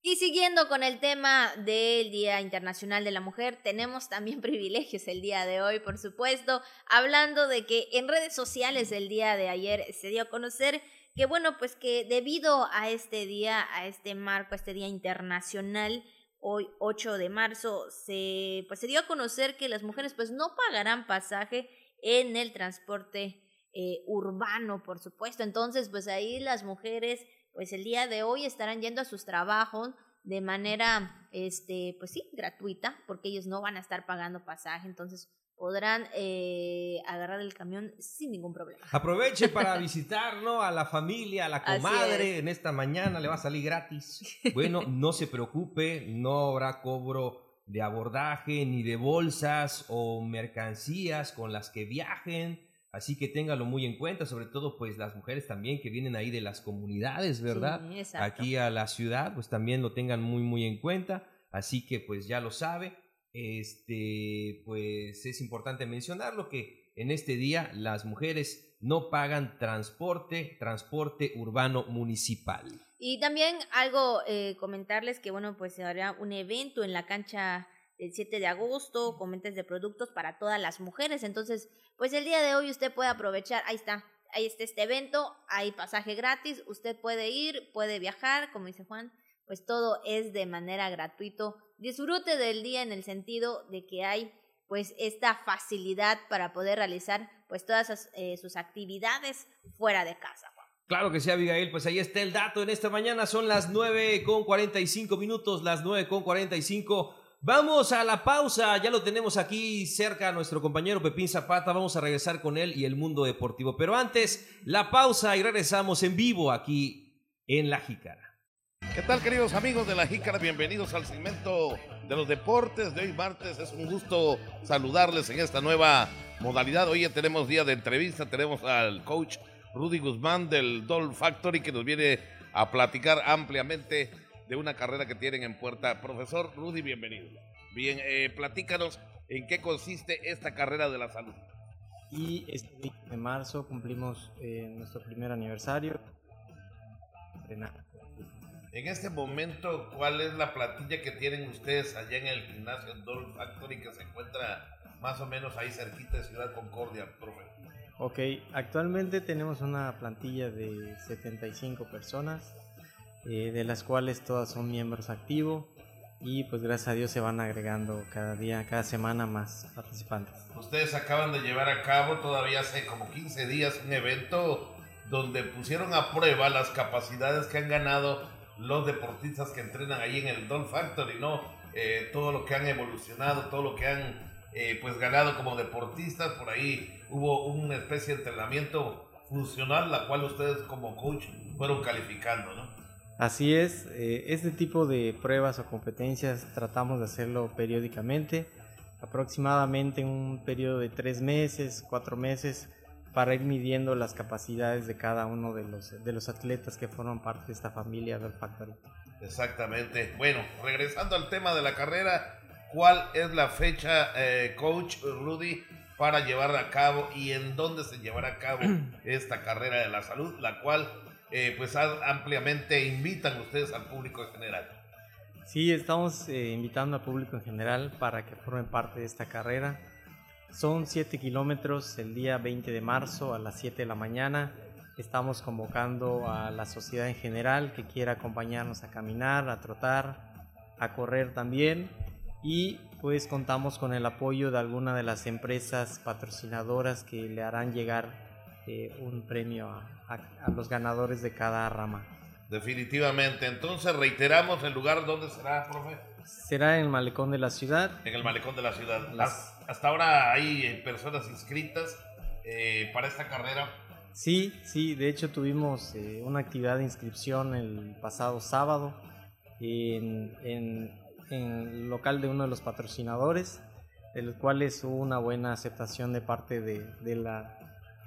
Y siguiendo con el tema del Día Internacional de la Mujer, tenemos también privilegios el día de hoy, por supuesto, hablando de que en redes sociales el día de ayer se dio a conocer que, bueno, pues que debido a este día, a este marco, a este Día Internacional, hoy 8 de marzo, se, pues se dio a conocer que las mujeres pues no pagarán pasaje en el transporte eh, urbano, por supuesto. Entonces, pues ahí las mujeres, pues el día de hoy estarán yendo a sus trabajos de manera, este, pues sí, gratuita, porque ellos no van a estar pagando pasaje, entonces podrán eh, agarrar el camión sin ningún problema. Aproveche para visitar a la familia, a la comadre, en esta mañana le va a salir gratis. Bueno, no se preocupe, no habrá cobro de abordaje ni de bolsas o mercancías con las que viajen. Así que téngalo muy en cuenta, sobre todo pues las mujeres también que vienen ahí de las comunidades, ¿verdad? Aquí a la ciudad, pues también lo tengan muy muy en cuenta. Así que pues ya lo sabe. Este, pues es importante mencionarlo que en este día las mujeres no pagan transporte, transporte urbano municipal. Y también algo eh, comentarles que bueno, pues se hará un evento en la cancha el 7 de agosto con ventas de productos para todas las mujeres. Entonces, pues el día de hoy usted puede aprovechar, ahí está, ahí está este evento, hay pasaje gratis, usted puede ir, puede viajar, como dice Juan, pues todo es de manera gratuito. Disfrute del día en el sentido de que hay pues esta facilidad para poder realizar pues todas eh, sus actividades fuera de casa. Claro que sí, Abigail, pues ahí está el dato en esta mañana, son las 9 con 45 minutos, las 9 con 45 Vamos a la pausa, ya lo tenemos aquí cerca a nuestro compañero Pepín Zapata, vamos a regresar con él y el mundo deportivo. Pero antes, la pausa y regresamos en vivo aquí en La Jícara. ¿Qué tal queridos amigos de La Jícara? Bienvenidos al segmento de los deportes de hoy martes. Es un gusto saludarles en esta nueva modalidad. Hoy ya tenemos día de entrevista, tenemos al coach Rudy Guzmán del Doll Factory que nos viene a platicar ampliamente de una carrera que tienen en puerta. Profesor Rudy, bienvenido. Bien, eh, platícanos en qué consiste esta carrera de la salud. Y este de marzo cumplimos eh, nuestro primer aniversario. En este momento, ¿cuál es la platilla que tienen ustedes allá en el gimnasio Dolph Factory que se encuentra más o menos ahí cerquita de Ciudad Concordia, profe? Ok, actualmente tenemos una plantilla de 75 personas eh, de las cuales todas son miembros activos y pues gracias a Dios se van agregando cada día, cada semana más participantes. Ustedes acaban de llevar a cabo todavía hace como 15 días un evento donde pusieron a prueba las capacidades que han ganado los deportistas que entrenan ahí en el Don Factory, ¿no? Eh, todo lo que han evolucionado, todo lo que han eh, pues ganado como deportistas, por ahí hubo una especie de entrenamiento funcional, la cual ustedes como coach fueron calificando, ¿no? Así es, eh, este tipo de pruebas o competencias tratamos de hacerlo periódicamente, aproximadamente en un periodo de tres meses, cuatro meses, para ir midiendo las capacidades de cada uno de los, de los atletas que forman parte de esta familia del Factory. Exactamente. Bueno, regresando al tema de la carrera, ¿cuál es la fecha, eh, coach Rudy, para llevar a cabo y en dónde se llevará a cabo esta carrera de la salud, la cual eh, pues ampliamente invitan ustedes al público en general? Sí, estamos eh, invitando al público en general para que formen parte de esta carrera. Son 7 kilómetros el día 20 de marzo a las 7 de la mañana. Estamos convocando a la sociedad en general que quiera acompañarnos a caminar, a trotar, a correr también. Y pues contamos con el apoyo de alguna de las empresas patrocinadoras que le harán llegar eh, un premio a los ganadores de cada rama. Definitivamente. Entonces reiteramos el lugar donde será, profe. Será en el malecón de la ciudad. En el malecón de la ciudad. Hasta ahora hay eh, personas inscritas eh, para esta carrera. Sí, sí, de hecho tuvimos eh, una actividad de inscripción el pasado sábado en, en, el local de uno de los patrocinadores, el cual es una buena aceptación de parte de, de, la,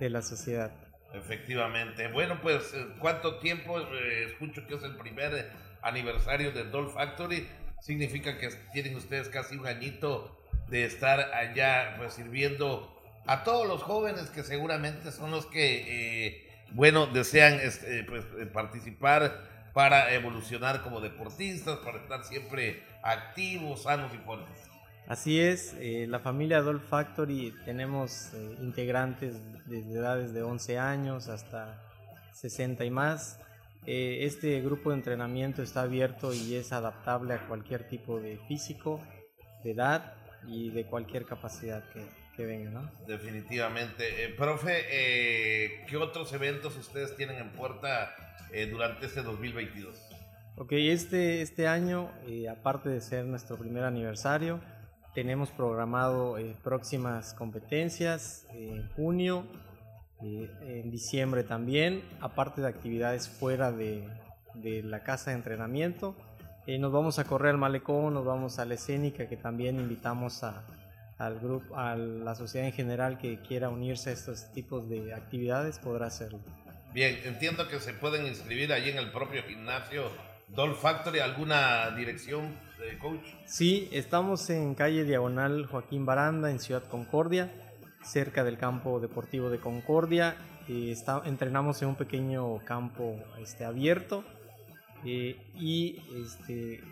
de la sociedad. Efectivamente. Bueno, pues, ¿cuánto tiempo? escucho que es el primer aniversario de Doll Factory. Significa que tienen ustedes casi un añito de estar allá pues sirviendo a todos los jóvenes que seguramente son los que, eh, bueno, desean este, pues, eh, participar para evolucionar como deportistas, para estar siempre activos, sanos y fuertes. Así es, eh, la familia Dolph Factory tenemos integrantes desde edades de 11 años hasta 60 y más. este grupo de entrenamiento está abierto y es adaptable a cualquier tipo de físico, de edad y de cualquier capacidad que, que venga, ¿no? Definitivamente. Eh, profe, eh, ¿qué otros eventos ustedes tienen en puerta eh, durante este 2022? Ok, este, este año, aparte de ser nuestro primer aniversario, tenemos programado próximas competencias en junio, en diciembre también, aparte de actividades fuera de, la casa de entrenamiento eh, nos vamos a correr al malecón, nos vamos a la escénica, que también invitamos a, a la sociedad en general que quiera unirse a estos tipos de actividades, podrá hacerlo. Bien, entiendo que se pueden inscribir allí en el propio gimnasio Doll Factory, ¿alguna dirección, de coach? Sí, estamos en calle Diagonal Joaquín Baranda, en Ciudad Concordia, cerca del campo deportivo de Concordia. Eh, está, entrenamos en un pequeño campo este, abierto eh, y este,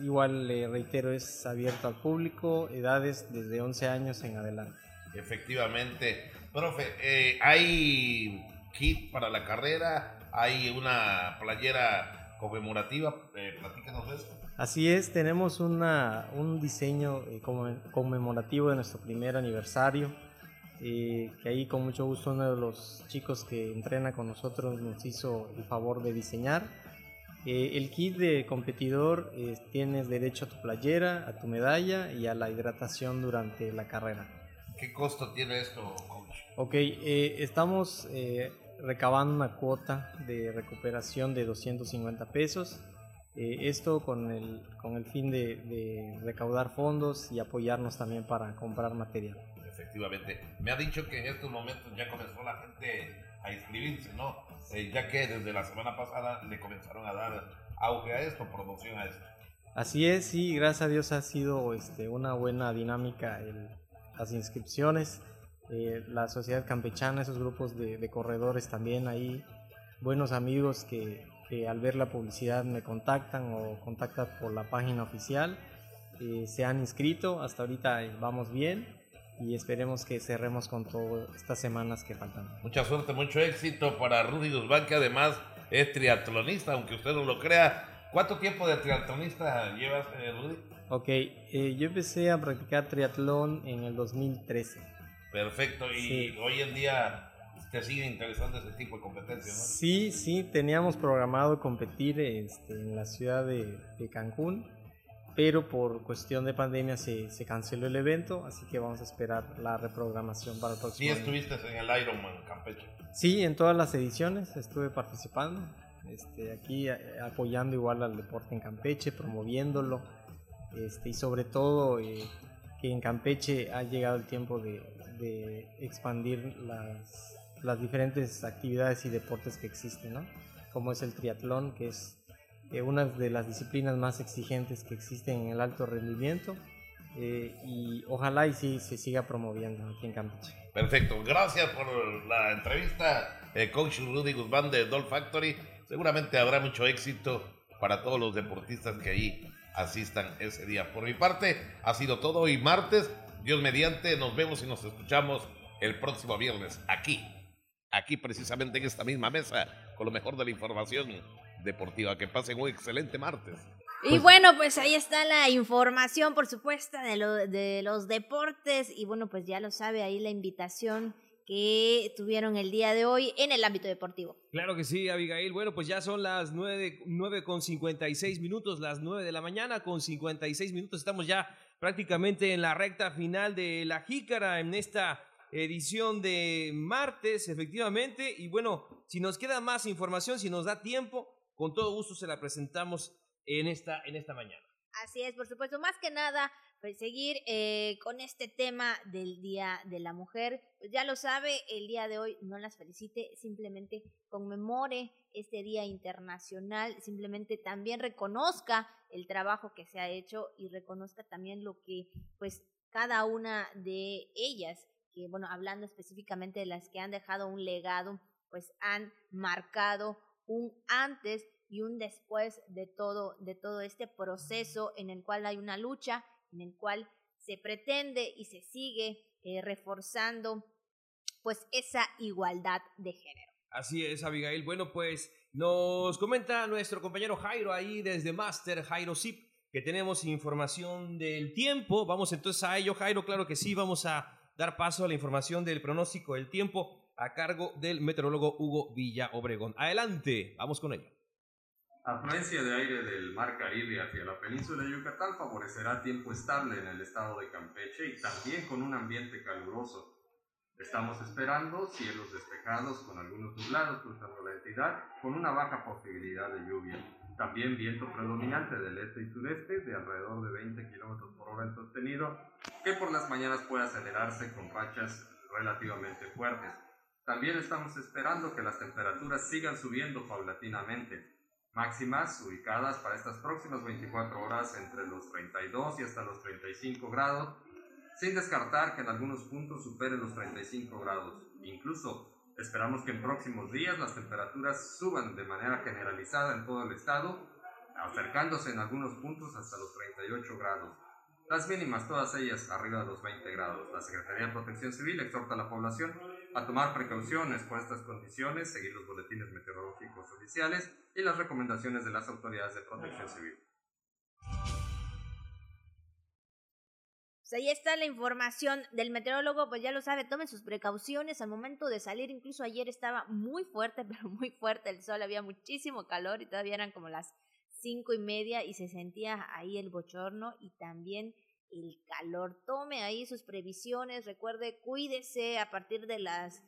igual le reitero, es abierto al público, edades desde 11 años en adelante. Efectivamente. Profe, eh, ¿hay kit para la carrera? ¿Hay una playera conmemorativa? Eh, platícanos de esto. Así es, tenemos una, un diseño conmemorativo de nuestro primer aniversario que ahí con mucho gusto uno de los chicos que entrena con nosotros nos hizo el favor de diseñar. Eh, el kit de competidor eh, tienes derecho a tu playera, a tu medalla y a la hidratación durante la carrera. ¿Qué costo tiene esto, coach? Ok, eh, estamos recabando una cuota de recuperación de 250 pesos. esto con el, con el fin de, de recaudar fondos y apoyarnos también para comprar material efectivamente. Me ha dicho que en estos momentos ya comenzó la gente a inscribirse, ¿no? Eh, ya que desde la semana pasada le comenzaron a dar auge a esto, promoción a esto. Así es, sí, gracias a Dios ha sido este, una buena dinámica las inscripciones. Eh, la sociedad campechana, esos grupos de, corredores también ahí, buenos amigos que, al ver la publicidad me contactan o contactan por la página oficial. Eh, se han inscrito, hasta ahorita vamos bien y esperemos que cerremos con todas estas semanas que faltan. Mucha suerte, mucho éxito para Rudy Guzmán, que además es triatlonista, aunque usted no lo crea. ¿Cuánto tiempo de triatlonista llevas, eh, Rudy? Ok, eh, yo empecé a practicar triatlón en el 2013. Perfecto, y hoy en día te sigue interesando ese tipo de competencias, ¿no? Sí, sí, teníamos programado competir este, en la ciudad de, de Cancún pero por cuestión de pandemia se, se, canceló el evento, así que vamos a esperar la reprogramación para el próximo ¿Sí estuviste en el Ironman Campeche? Sí, en todas las ediciones estuve participando, este, aquí apoyando igual al deporte en Campeche, promoviéndolo, este, y sobre todo eh, que en Campeche ha llegado el tiempo de, de expandir las, las diferentes actividades y deportes que existen, ¿no? Como es el triatlón, que es eh, una de las disciplinas más exigentes que existen en el alto rendimiento eh, y ojalá y sí se siga promoviendo aquí en Campeche. Perfecto, gracias por la entrevista, eh, coach Rudy Guzmán de Doll Factory. Seguramente habrá mucho éxito para todos los deportistas que ahí asistan ese día. Por mi parte, ha sido todo hoy martes. Dios mediante, nos vemos y nos escuchamos el próximo viernes aquí, aquí precisamente en esta misma mesa, con lo mejor de la información deportiva. Que pasen un excelente martes. Y Pues- bueno, pues ahí está la información, por supuesto, de, lo, de los deportes. Y bueno, pues ya lo sabe ahí la invitación que tuvieron el día de hoy en el ámbito deportivo. Claro que sí, Abigail. Bueno, pues ya son las 9, 9 con 56 minutos, las 9 de la mañana con 56 minutos. Estamos ya prácticamente en la recta final de la jícara en esta edición de martes, efectivamente. Y bueno, si nos queda más información, si nos da tiempo, con todo gusto se la presentamos en esta, en esta mañana. Así es, por supuesto. Más que nada, pues seguir eh, con este tema del Día de la Mujer. Pues ya lo sabe, el día de hoy no las felicite, simplemente conmemore este Día Internacional, simplemente también reconozca el trabajo que se ha hecho y reconozca también lo que pues cada una de ellas, que bueno, hablando específicamente de las que han dejado un legado, pues han marcado un antes y un después de todo, de todo este proceso en el cual hay una lucha, en el cual se pretende y se sigue eh, reforzando pues esa igualdad de género. Así es, Abigail. Bueno, pues nos comenta nuestro compañero Jairo ahí desde Master, Jairo Zip, que tenemos información del tiempo. Vamos entonces a ello, Jairo. Claro que sí, vamos a dar paso a la información del pronóstico del tiempo a cargo del meteorólogo Hugo Villa Obregón. Adelante, vamos con ello. Afluencia de aire del Mar Caribe hacia la península de Yucatán favorecerá tiempo estable en el estado de Campeche y también con un ambiente caluroso. Estamos esperando cielos despejados con algunos nublados cruzando la entidad, con una baja posibilidad de lluvia. También viento predominante del este y sureste de alrededor de 20 km por hora en sostenido, que por las mañanas puede acelerarse con rachas relativamente fuertes. También estamos esperando que las temperaturas sigan subiendo paulatinamente máximas ubicadas para estas próximas 24 horas entre los 32 y hasta los 35 grados, sin descartar que en algunos puntos superen los 35 grados. Incluso esperamos que en próximos días las temperaturas suban de manera generalizada en todo el estado, acercándose en algunos puntos hasta los 38 grados. Las mínimas, todas ellas arriba de los 20 grados. La Secretaría de Protección Civil exhorta a la población a tomar precauciones por estas condiciones, seguir los boletines meteorológicos oficiales y las recomendaciones de las autoridades de protección civil. Pues ahí está la información del meteorólogo, pues ya lo sabe, tomen sus precauciones al momento de salir. Incluso ayer estaba muy fuerte, pero muy fuerte el sol, había muchísimo calor y todavía eran como las cinco y media y se sentía ahí el bochorno y también el calor. Tome ahí sus previsiones, recuerde, cuídese a partir de las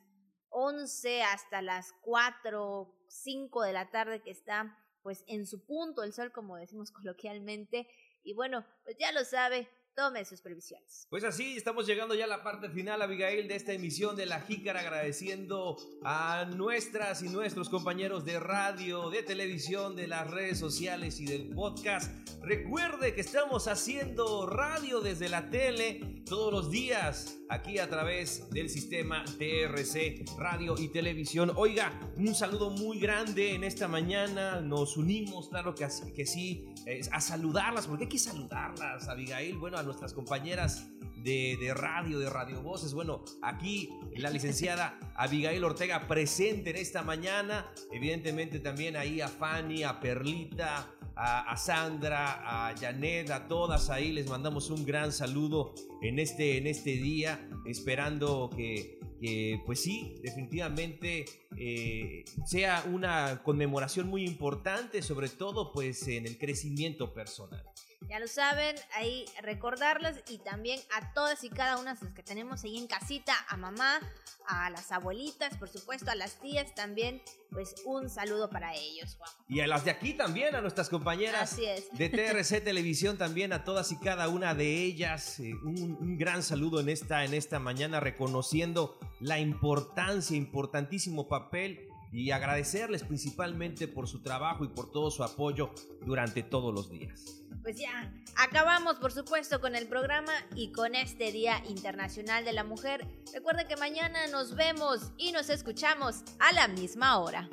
11 hasta las 4, 5 de la tarde que está pues en su punto el sol, como decimos coloquialmente. Y bueno, pues ya lo sabe, tome sus previsiones. Pues así, estamos llegando ya a la parte final, Abigail, de esta emisión de La Jícara, agradeciendo a nuestras y nuestros compañeros de radio, de televisión, de las redes sociales y del podcast. Recuerde que estamos haciendo radio desde la tele todos los días, aquí a través del sistema TRC, radio y televisión. Oiga, un saludo muy grande en esta mañana, nos unimos, claro que, que sí, a saludarlas, porque hay que saludarlas, Abigail, bueno, nuestras compañeras de, de radio, de Radio Voces. Bueno, aquí la licenciada Abigail Ortega presente en esta mañana. Evidentemente también ahí a Fanny, a Perlita, a, a Sandra, a Janet, a todas ahí les mandamos un gran saludo en este, en este día, esperando que, que, pues sí, definitivamente eh, sea una conmemoración muy importante, sobre todo pues en el crecimiento personal. Ya lo saben, ahí recordarles y también a todas y cada una de las que tenemos ahí en casita, a mamá, a las abuelitas, por supuesto, a las tías también, pues un saludo para ellos, Juan. Y a las de aquí también, a nuestras compañeras Así es. de TRC Televisión también, a todas y cada una de ellas. eh, un, un gran saludo en esta, en esta mañana, reconociendo la importancia, importantísimo papel y agradecerles principalmente por su trabajo y por todo su apoyo durante todos los días. Pues ya, acabamos por supuesto con el programa y con este Día Internacional de la Mujer. Recuerden que mañana nos vemos y nos escuchamos a la misma hora.